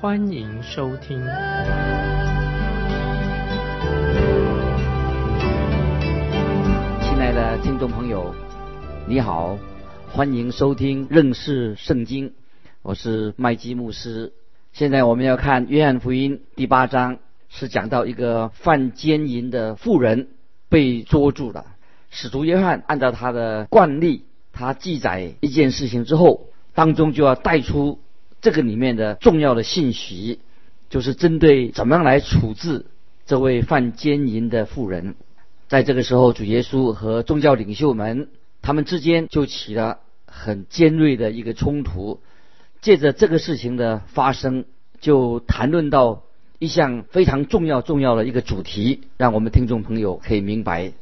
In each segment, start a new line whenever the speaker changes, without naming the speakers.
欢迎收听。
亲爱的听众朋友，你好，欢迎收听认识圣经，我是麦基牧师。现在我们要看约翰福音第八章，是讲到一个犯奸淫的妇人被捉住了。使徒约翰按照他的惯例，他记载一件事情之后，当中就要带出这个里面的重要的信息，就是针对怎么样来处置这位犯奸淫的妇人。在这个时候，主耶稣和宗教领袖们他们之间就起了很尖锐的一个冲突。借着这个事情的发生，就谈论到一项非常重要重要的一个主题，让我们听众朋友可以明白。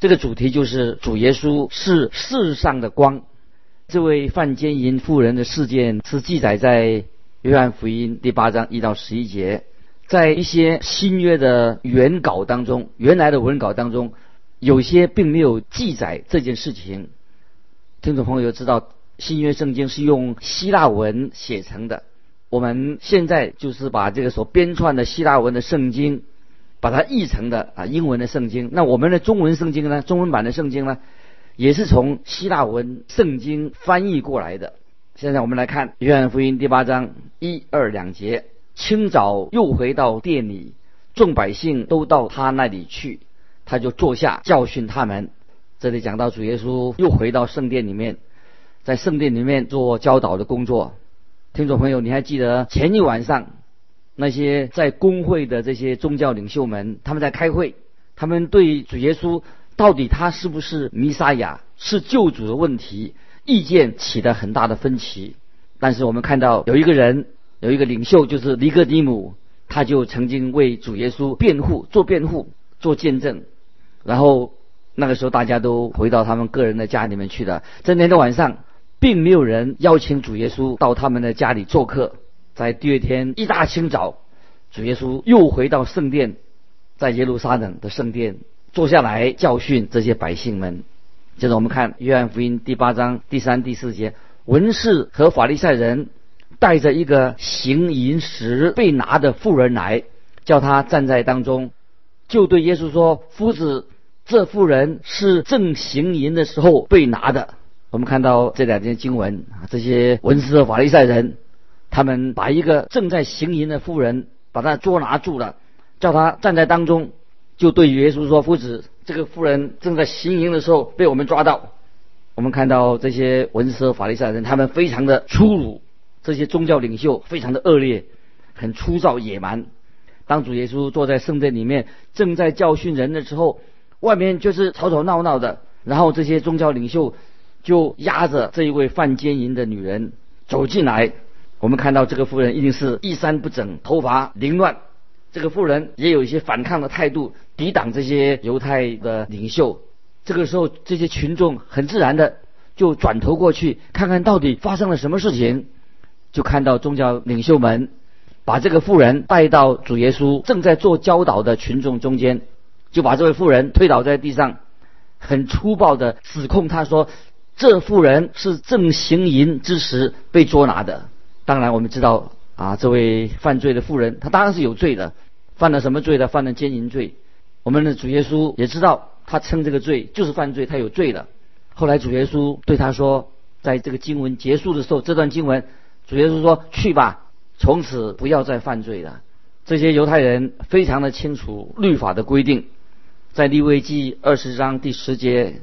这个主题就是主耶稣是世上的光。这位犯奸淫妇人的事件是记载在约翰福音第八章一到十一节。在一些新约的原稿当中，原来的文稿当中，有些并没有记载这件事情。听众朋友知道，新约圣经是用希腊文写成的。我们现在就是把这个所编撰的希腊文的圣经，把它译成的啊英文的圣经。那我们的中文圣经呢，中文版的圣经呢，也是从希腊文圣经翻译过来的。现在我们来看约翰福音第八章一二两节。清早又回到店里，众百姓都到他那里去，他就坐下教训他们。这里讲到主耶稣又回到圣殿里面，在圣殿里面做教导的工作。听众朋友，你还记得前一晚上那些在工会的这些宗教领袖们，他们在开会，他们对主耶稣到底他是不是弥撒亚、是救主的问题，意见起了很大的分歧。但是我们看到有一个人。有一个领袖就是尼哥底姆，他就曾经为主耶稣辩护、做辩护、做见证。然后那个时候大家都回到他们个人的家里面去了。在那天晚上，并没有人邀请主耶稣到他们的家里做客。在第二天一大清早，主耶稣又回到圣殿，在耶路撒冷的圣殿坐下来教训这些百姓们。接着我们看约翰福音第八章第三、第四节，文士和法利赛人。带着一个行淫时被拿的妇人来，叫他站在当中，就对耶稣说：“夫子，这妇人是正行淫的时候被拿的。”我们看到这两件经文，这些文士和法利赛人，他们把一个正在行淫的妇人把他捉拿住了，叫他站在当中，就对耶稣说：“夫子，这个妇人正在行淫的时候被我们抓到。”我们看到这些文士和法利赛人，他们非常的粗鲁。这些宗教领袖非常的恶劣，很粗糙野蛮。当主耶稣坐在圣殿里面，正在教训人的时候，外面就是吵吵闹闹的。然后这些宗教领袖就压着这一位犯奸淫的女人走进来。我们看到这个妇人一定是衣衫不整，头发凌乱。这个妇人也有一些反抗的态度，抵挡这些犹太的领袖。这个时候，这些群众很自然的就转头过去，看看到底发生了什么事情。就看到宗教领袖们把这个妇人带到主耶稣正在做教导的群众中间，就把这位妇人推倒在地上，很粗暴的指控他说：“这妇人是正行淫之时被捉拿的。”当然，我们知道啊，这位犯罪的妇人，她当然是有罪的，犯了什么罪呢？犯了奸淫罪。我们的主耶稣也知道，他称这个罪就是犯罪，他有罪的。后来主耶稣对他说，在这个经文结束的时候，这段经文。主耶稣说：“去吧，从此不要再犯罪了。”这些犹太人非常的清楚律法的规定，在利未记二十章第十节，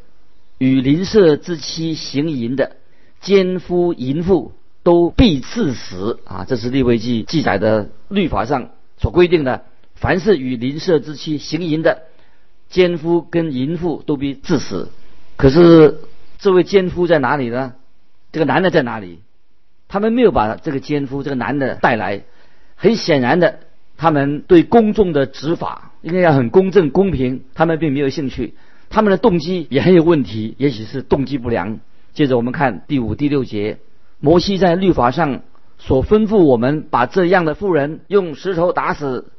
与邻舍之妻行淫的奸夫淫妇都必致死啊！这是立位记记载的律法上所规定的，凡是与邻舍之妻行淫的奸夫跟淫妇都必致死。可是这位奸夫在哪里呢？这个男的在哪里？他们没有把这个奸夫这个男的带来，很显然的，他们对公众的执法应该要很公正公平，他们并没有兴趣。他们的动机也很有问题，也许是动机不良。接着我们看第五、第六节，摩西在律法上所吩咐我们把这样的妇人用石头打死，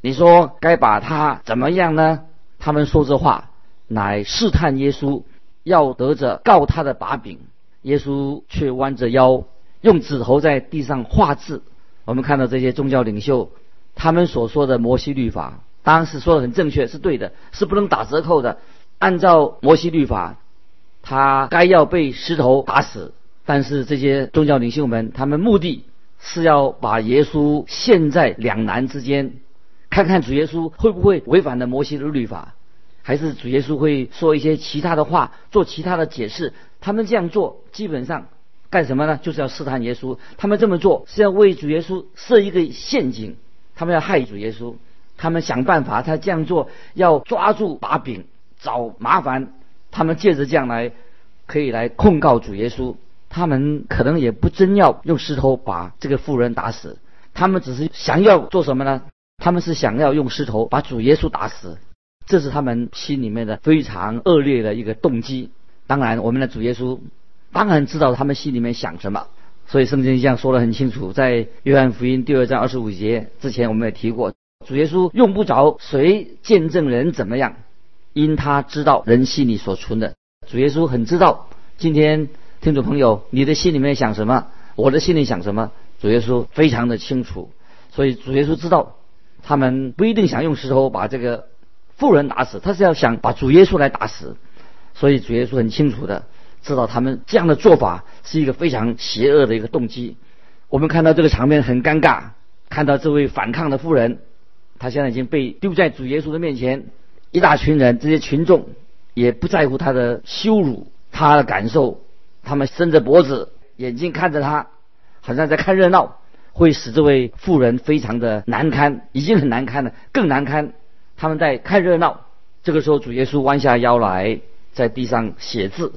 你说该把他怎么样呢？他们说这话，乃试探耶稣，要得着告他的把柄。耶稣却弯着腰，用指头在地上画字。我们看到这些宗教领袖，他们所说的摩西律法，当时说的很正确，是对的，是不能打折扣的。按照摩西律法，他该要被石头打死。但是这些宗教领袖们，他们目的是要把耶稣陷在两难之间，看看主耶稣会不会违反了摩西的律法，还是主耶稣会说一些其他的话，做其他的解释。他们这样做，基本上干什么呢？就是要试探耶稣。他们这么做是要为主耶稣设一个陷阱，他们要害主耶稣。他们想办法，他这样做要抓住把柄。找麻烦，他们借着这样来，可以来控告主耶稣。他们可能也不真要用石头把这个妇人打死，他们只是想要做什么呢？他们是想要用石头把主耶稣打死，这是他们心里面的非常恶劣的一个动机。当然，我们的主耶稣当然知道他们心里面想什么，所以圣经这样说的很清楚，在约翰福音第二章二十五节之前，我们也提过，主耶稣用不着谁见证人怎么样。因他知道人心里所存的，主耶稣很知道。今天听众朋友，你的心里面想什么？我的心里想什么？主耶稣非常的清楚。所以主耶稣知道，他们不一定想用石头把这个妇人打死，他是要想把主耶稣来打死。所以主耶稣很清楚的知道他们这样的做法是一个非常邪恶的一个动机。我们看到这个场面很尴尬，看到这位反抗的妇人，他现在已经被丢在主耶稣的面前。一大群人，这些群众也不在乎他的羞辱，他的感受，他们伸着脖子，眼睛看着他，好像在看热闹，会使这位妇人非常的难堪，已经很难堪了，更难堪。他们在看热闹。这个时候，主耶稣弯下腰来，在地上写字。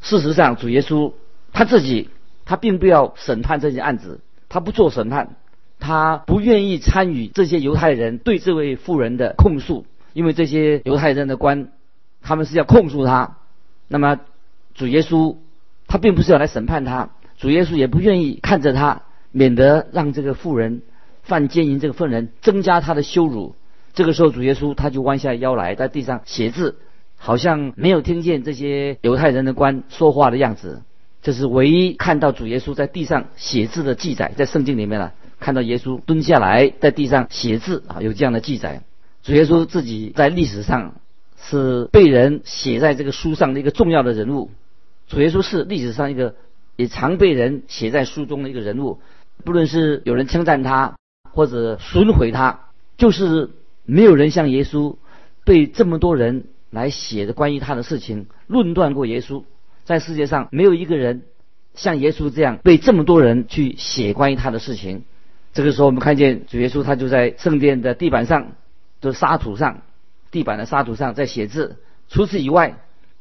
事实上，主耶稣他自己，他并不要审判这件案子，他不做审判，他不愿意参与这些犹太人对这位妇人的控诉。因为这些犹太人的官，他们是要控诉他，那么主耶稣他并不是要来审判他，主耶稣也不愿意看着他，免得让这个妇人犯奸淫这个妇人增加他的羞辱。这个时候，主耶稣他就弯下腰来，在地上写字，好像没有听见这些犹太人的官说话的样子。这是唯一看到主耶稣在地上写字的记载，在圣经里面了，看到耶稣蹲下来在地上写字啊，有这样的记载。主耶稣自己在历史上是被人写在这个书上的一个重要的人物。主耶稣是历史上一个也常被人写在书中的一个人物。不论是有人称赞他或者损毁他，就是没有人像耶稣被这么多人来写的关于他的事情论断过耶稣。在世界上没有一个人像耶稣这样被这么多人去写关于他的事情。这个时候，我们看见主耶稣他就在圣殿的地板上。就沙土上，地板的沙土上在写字。除此以外，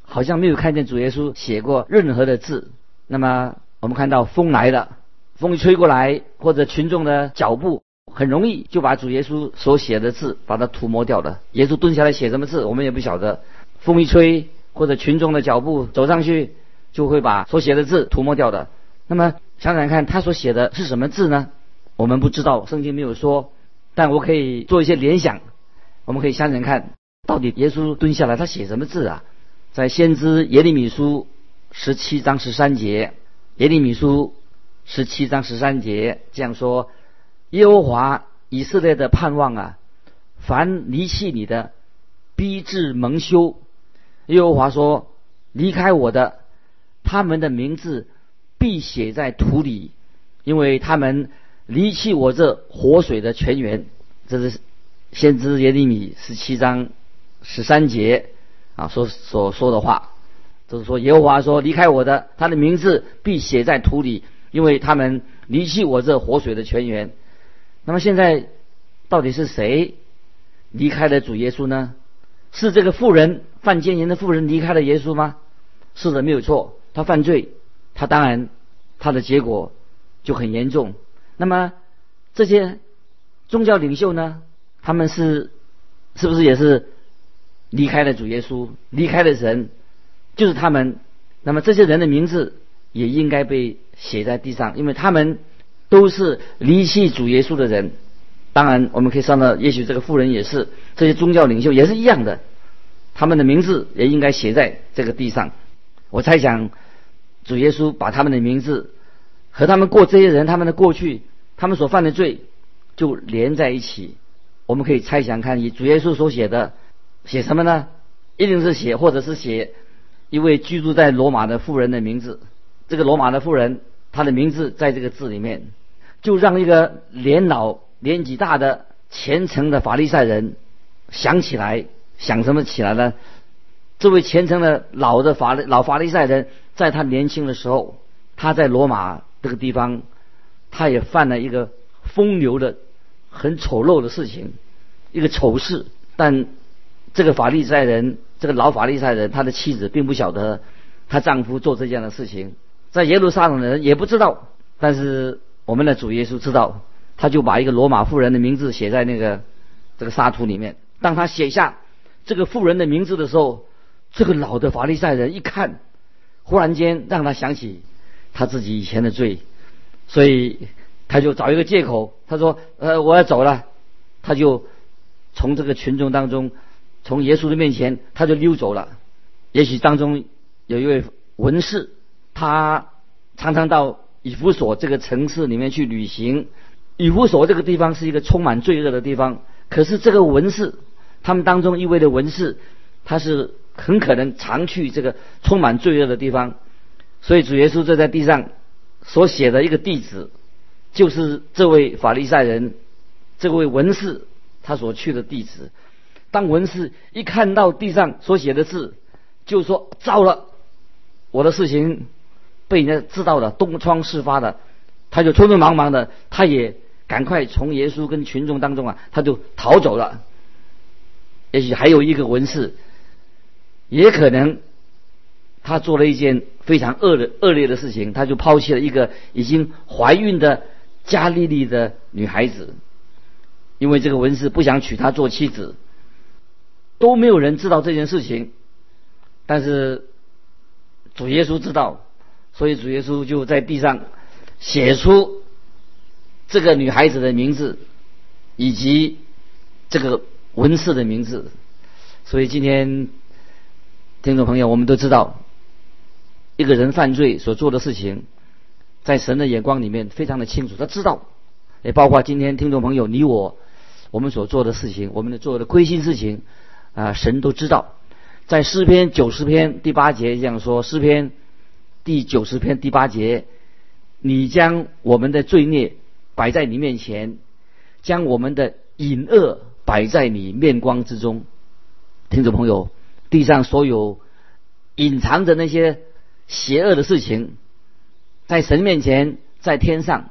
好像没有看见主耶稣写过任何的字。那么我们看到风来了，风一吹过来，或者群众的脚步很容易就把主耶稣所写的字把它涂抹掉了。耶稣蹲下来写什么字，我们也不晓得。风一吹，或者群众的脚步走上去，就会把所写的字涂抹掉的。那么想想看，他所写的是什么字呢？我们不知道，圣经没有说，但我可以做一些联想。我们可以想想看，到底耶稣蹲下来，他写什么字啊？在先知耶利米书十七章十三节，耶利米书十七章十三节这样说：耶和华以色列的盼望啊，凡离弃你的，逼至蒙羞。耶和华说：离开我的，他们的名字必写在土里，因为他们离弃我这活水的泉源。这是。先知耶利米十七章十三节啊，所所说的话，就是说耶和华说：“离开我的，他的名字必写在土里，因为他们离弃我这活水的泉源。”那么现在到底是谁离开了主耶稣呢？是这个妇人犯奸淫的妇人离开了耶稣吗？是的，没有错。他犯罪，他当然他的结果就很严重。那么这些。宗教领袖呢，他们是是不是也是离开了主耶稣，离开了神，就是他们。那么这些人的名字也应该被写在地上，因为他们都是离弃主耶稣的人。当然，我们可以算到，也许这个富人也是，这些宗教领袖也是一样的，他们的名字也应该写在这个地上。我猜想，主耶稣把他们的名字和他们过这些人他们的过去，他们所犯的罪就连在一起。我们可以猜想看，以主耶稣所写的，写什么呢？一定是写，或者是写一位居住在罗马的妇人的名字。这个罗马的妇人，她的名字在这个字里面，就让一个年老。年纪大的虔诚的法利赛人想起来，想什么起来呢？这位虔诚的老的法老法利赛人，在他年轻的时候，他在罗马这个地方，他也犯了一个风流的、很丑陋的事情，一个丑事。但这个法利赛人，这个老法利赛人，他的妻子并不晓得她丈夫做这样的事情，在耶路撒冷的人也不知道，但是我们的主耶稣知道。他就把一个罗马妇人的名字写在那个这个沙土里面。当他写下这个妇人的名字的时候，这个老的法利赛人一看，忽然间让他想起他自己以前的罪，所以他就找一个借口，他说：“呃，我要走了。”他就从这个群众当中，从耶稣的面前，他就溜走了。也许当中有一位文士，他常常到以弗所这个城市里面去旅行。以弗所这个地方是一个充满罪恶的地方，可是这个文士，他们当中一位的文士，他是很可能常去这个充满罪恶的地方，所以主耶稣就在地上所写的一个地址，就是这位法利赛人，这位文士他所去的地址。当文士一看到地上所写的字，就说：“糟了，我的事情被人家知道了，东窗事发了。”他就匆匆忙忙的，他也。赶快从耶稣跟群众当中啊，他就逃走了。也许还有一个文士，也可能他做了一件非常恶的恶劣的事情，他就抛弃了一个已经怀孕的加利利的女孩子，因为这个文士不想娶她做妻子，都没有人知道这件事情，但是主耶稣知道，所以主耶稣就在地上写出。这个女孩子的名字，以及这个文士的名字，所以今天听众朋友，我们都知道，一个人犯罪所做的事情，在神的眼光里面非常的清楚，他知道，也包括今天听众朋友你我，我们所做的事情，我们的做的亏心事情，啊，神都知道。在诗篇九十篇第八节这样说，诗篇第九十篇第八节，你将我们的罪孽。摆在你面前，将我们的隐恶摆在你面光之中。听众朋友，地上所有隐藏着那些邪恶的事情，在神面前，在天上，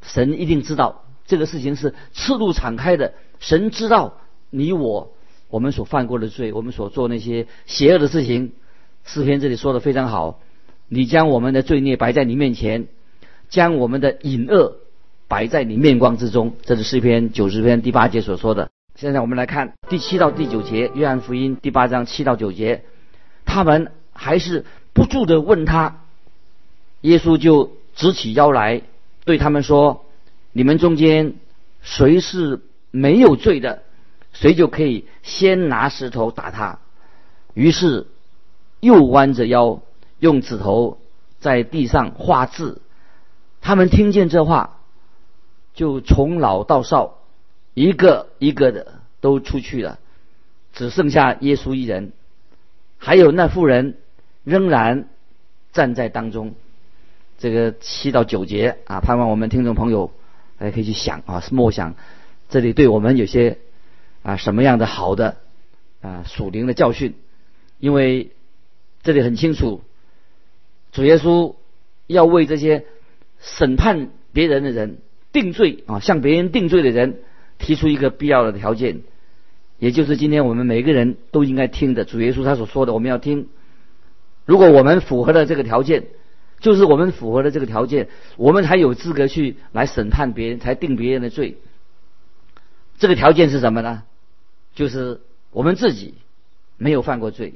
神一定知道这个事情是赤露敞开的。神知道你我我们所犯过的罪，我们所做那些邪恶的事情。诗篇这里说的非常好，你将我们的罪孽摆在你面前，将我们的隐恶。摆在你面光之中，这是诗篇九十篇第八节所说的。现在我们来看第七到第九节，约翰福音第八章七到九节，他们还是不住的问他，耶稣就直起腰来对他们说：“你们中间谁是没有罪的，谁就可以先拿石头打他。”于是又弯着腰用指头在地上画字。他们听见这话。就从老到少，一个一个的都出去了，只剩下耶稣一人，还有那妇人仍然站在当中。这个七到九节啊，盼望我们听众朋友还可以去想啊，默想这里对我们有些啊什么样的好的啊属灵的教训，因为这里很清楚，主耶稣要为这些审判别人的人。定罪啊，向别人定罪的人提出一个必要的条件，也就是今天我们每个人都应该听的主耶稣他所说的，我们要听。如果我们符合了这个条件，就是我们符合了这个条件，我们才有资格去来审判别人，才定别人的罪。这个条件是什么呢？就是我们自己没有犯过罪，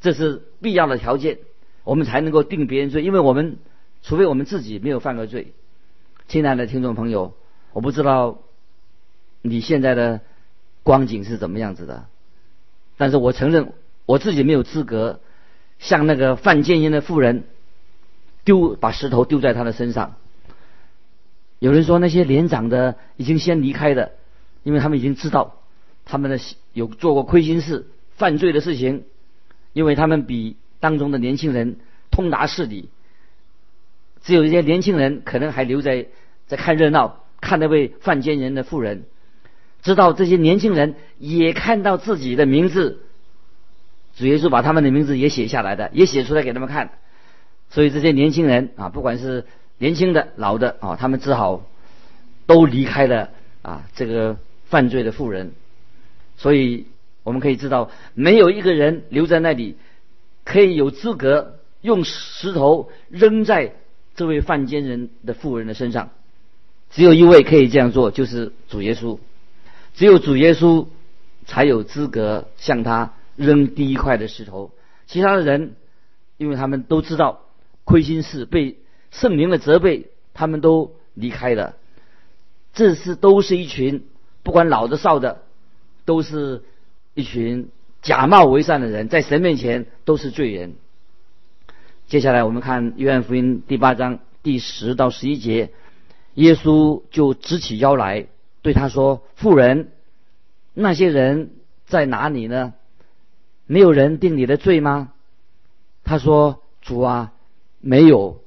这是必要的条件，我们才能够定别人罪。因为我们除非我们自己没有犯过罪。亲爱的听众朋友，我不知道你现在的光景是怎么样子的，但是我承认我自己没有资格像那个犯奸淫的妇人丢把石头丢在他的身上。有人说那些年长的已经先离开的，因为他们已经知道他们的有做过亏心事、犯罪的事情，因为他们比当中的年轻人通达事理。只有一些年轻人可能还留在在看热闹，看那位犯奸人的妇人，知道这些年轻人也看到自己的名字，主耶稣把他们的名字也写下来的，也写出来给他们看。所以这些年轻人啊，不管是年轻的、老的啊，他们只好都离开了啊这个犯罪的妇人。所以我们可以知道，没有一个人留在那里，可以有资格用石头扔在这位犯奸人的妇人的身上。只有一位可以这样做，就是主耶稣。只有主耶稣才有资格向他扔第一块的石头。其他的人，因为他们都知道亏心事被。圣灵的责备，他们都离开了。这是都是一群不管老的少的，都是一群假冒为善的人，在神面前都是罪人。接下来我们看约翰福音第八章第十到十一节，耶稣就直起腰来对他说：“妇人，那些人在哪里呢？没有人定你的罪吗？”他说：“主啊，没有。”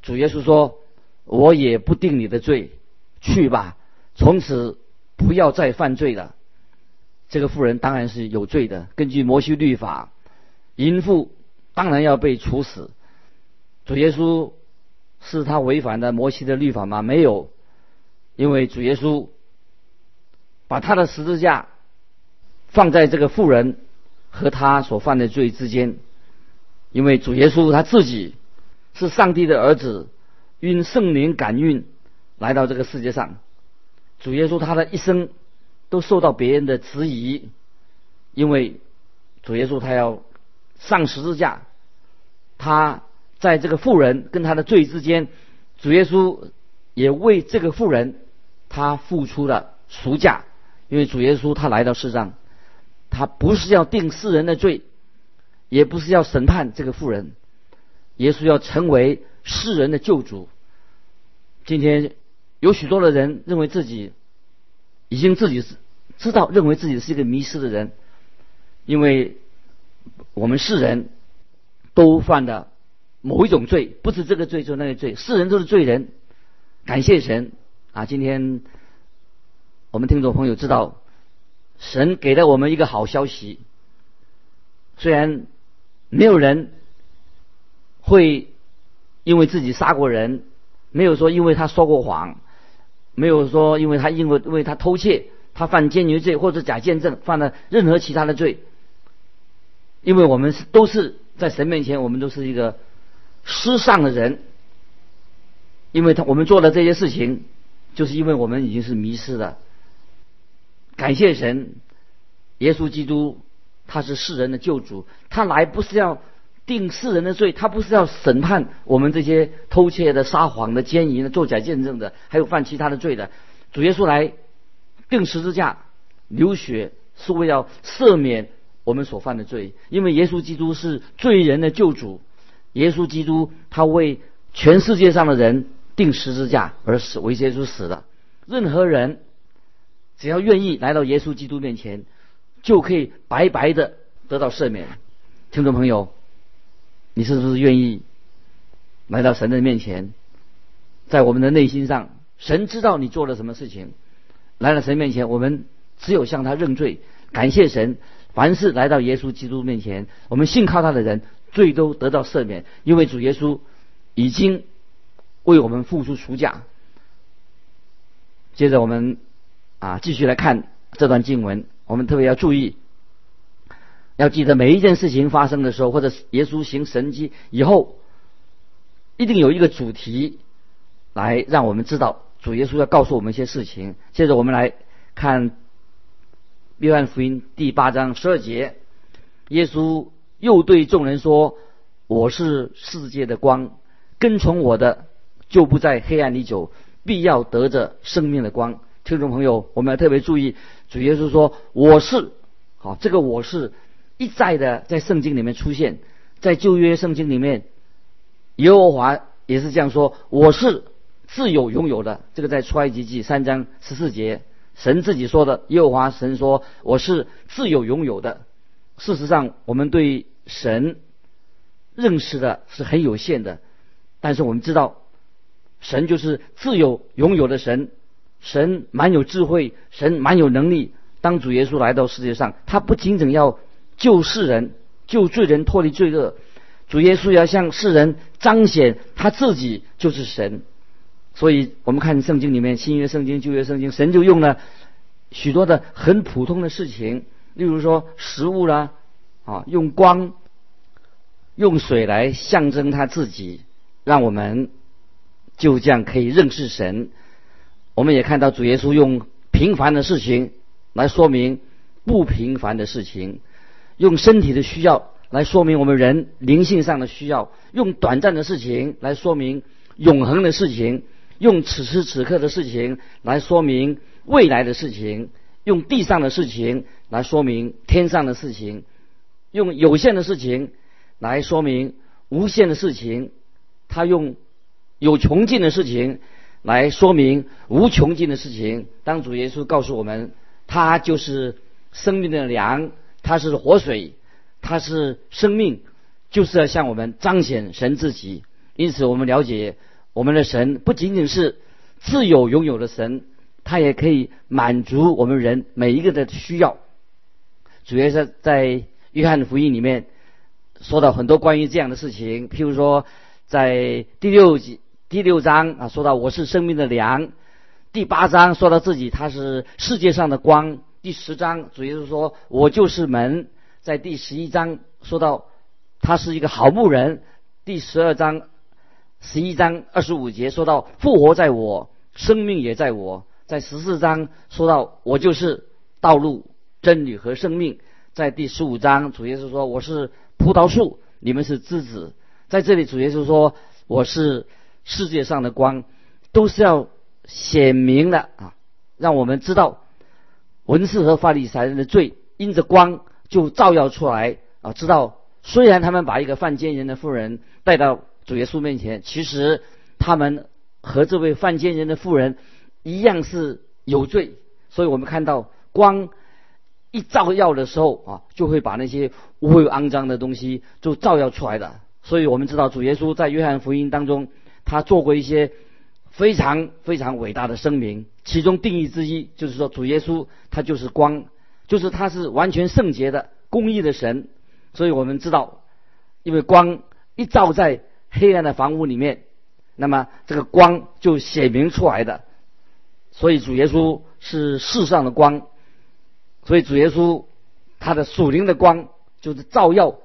主耶稣说：“我也不定你的罪，去吧，从此不要再犯罪了。”这个妇人当然是有罪的。根据摩西律法，淫妇当然要被处死。主耶稣是他违反了摩西的律法吗？没有，因为主耶稣把他的十字架放在这个妇人和他所犯的罪之间，因为主耶稣他自己。是上帝的儿子，因圣灵感孕来到这个世界上。主耶稣他的一生都受到别人的质疑，因为主耶稣他要上十字架，他在这个妇人跟他的罪之间，主耶稣也为这个妇人他付出了赎价，因为主耶稣他来到世上，他不是要定世人的罪，也不是要审判这个妇人。耶稣要成为世人的救主。今天有许多的人认为自己已经自己是知道，认为自己是一个迷失的人，因为我们世人都犯了某一种罪，不是这个罪就是那个罪，世人都是罪人。感谢神啊！今天我们听众朋友知道，神给了我们一个好消息，虽然没有人。会因为自己杀过人，没有说因为他说过谎，没有说因为他因为因为他偷窃，他犯奸淫罪或者假见证，犯了任何其他的罪。因为我们是都是在神面前，我们都是一个失丧的人。因为他我们做的这些事情，就是因为我们已经是迷失了。感谢神，耶稣基督他是世人的救主，他来不是要。定世人的罪，他不是要审判我们这些偷窃的、撒谎的、奸淫的、作假见证的，还有犯其他的罪的。主耶稣来定十字架、流血，是为了赦免我们所犯的罪。因为耶稣基督是罪人的救主，耶稣基督他为全世界上的人定十字架而死，为耶稣死的。任何人只要愿意来到耶稣基督面前，就可以白白的得到赦免。听众朋友。你是不是愿意来到神的面前，在我们的内心上，神知道你做了什么事情。来到神面前，我们只有向他认罪，感谢神。凡是来到耶稣基督面前，我们信靠他的人，罪都得到赦免，因为主耶稣已经为我们付出赎价。接着我们啊继续来看这段经文，我们特别要注意。要记得每一件事情发生的时候，或者耶稣行神迹以后，一定有一个主题来让我们知道主耶稣要告诉我们一些事情。接着我们来看约翰福音第八章十二节，耶稣又对众人说：“我是世界的光，跟从我的就不在黑暗里走，必要得着生命的光。”听众朋友，我们要特别注意，主耶稣说：“我是。”好，这个“我是”一再的在圣经里面出现，在旧约圣经里面，耶和华也是这样说：“我是自有拥有的。”这个在出埃及记三章十四节，神自己说的。耶和华神说：“我是自有拥有的。”事实上，我们对神认识的是很有限的，但是我们知道，神就是自有拥有的神。神蛮有智慧，神蛮有能力。当主耶稣来到世界上，他不仅仅要救世人、救罪人脱离罪恶，主耶稣要向世人彰显他自己就是神。所以我们看圣经里面，新约圣经、旧约圣经，神就用了许多的很普通的事情，例如说食物啦，啊，用光、用水来象征他自己，让我们就这样可以认识神。我们也看到主耶稣用平凡的事情来说明不平凡的事情，用身体的需要来说明我们人灵性上的需要，用短暂的事情来说明永恒的事情，用此时此刻的事情来说明未来的事情，用地上的事情来说明天上的事情，用有限的事情来说明无限的事情，他用有穷尽的事情。来说明无穷尽的事情。当主耶稣告诉我们，他就是生命的粮，他是活水，他是生命，就是要向我们彰显神自己。因此，我们了解我们的神不仅仅是自有拥有的神，他也可以满足我们人每一个的需要。主要是在约翰福音里面说到很多关于这样的事情，譬如说在第六集。第六章啊，说到我是生命的粮；第八章说到自己他是世界上的光；第十章主耶稣说我就是门；在第十一章说到他是一个好牧人；第十二章、十一章二十五节说到复活在我，生命也在我；在十四章说到我就是道路、真理和生命；在第十五章主耶稣说我是葡萄树，你们是枝子；在这里主耶稣说我是。世界上的光都是要显明的啊，让我们知道文士和法利赛人的罪，因着光就照耀出来啊。知道虽然他们把一个犯奸人的妇人带到主耶稣面前，其实他们和这位犯奸人的妇人一样是有罪。所以我们看到光一照耀的时候啊，就会把那些污秽肮脏的东西就照耀出来的。所以我们知道主耶稣在约翰福音当中。他做过一些非常非常伟大的声明，其中定义之一就是说，主耶稣他就是光，就是他是完全圣洁的、公义的神。所以我们知道，因为光一照在黑暗的房屋里面，那么这个光就显明出来的。所以主耶稣是世上的光，所以主耶稣他的属灵的光就是照耀，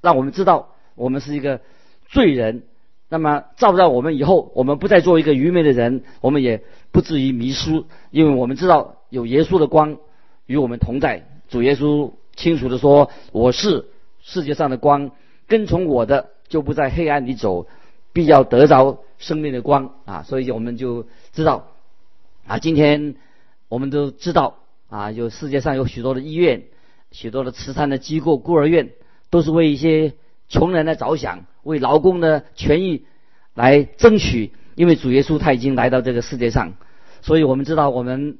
让我们知道我们是一个罪人。那么照到我们以后，我们不再做一个愚昧的人，我们也不至于迷失，因为我们知道有耶稣的光与我们同在。主耶稣清楚的说：“我是世界上的光，跟从我的就不在黑暗里走，必要得着生命的光。”啊，所以我们就知道啊，今天我们都知道啊，有世界上有许多的医院、许多的慈善的机构、孤儿院，都是为一些。穷人来着想，为劳工的权益来争取，因为主耶稣他已经来到这个世界上，所以我们知道我们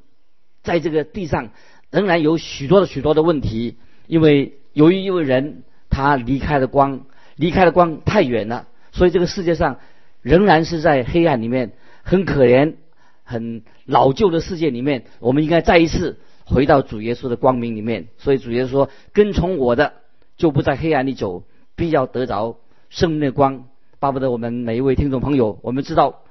在这个地上仍然有许多的许多的问题，因为由于一位人他离开了光，离开了光太远了，所以这个世界上仍然是在黑暗里面，很可怜、很老旧的世界里面，我们应该再一次回到主耶稣的光明里面。所以主耶稣说：“跟从我的，就不在黑暗里走。”必要得着生命的光，巴不得我们每一位听众朋友，我们知道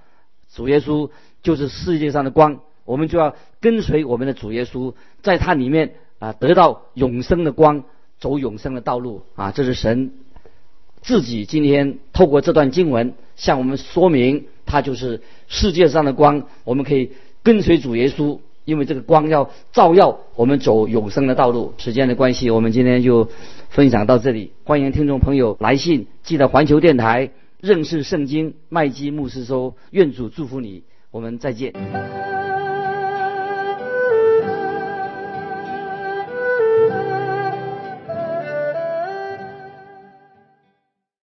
主耶稣就是世界上的光，我们就要跟随我们的主耶稣，在他里面啊得到永生的光，走永生的道路啊！这是神自己今天透过这段经文向我们说明，他就是世界上的光，我们可以跟随主耶稣，因为这个光要照耀我们走永生的道路。时间的关系，我们今天就分享到这里。欢迎听众朋友来信，记得环球电台认识圣经麦基牧师说，愿主祝福你，我们再见。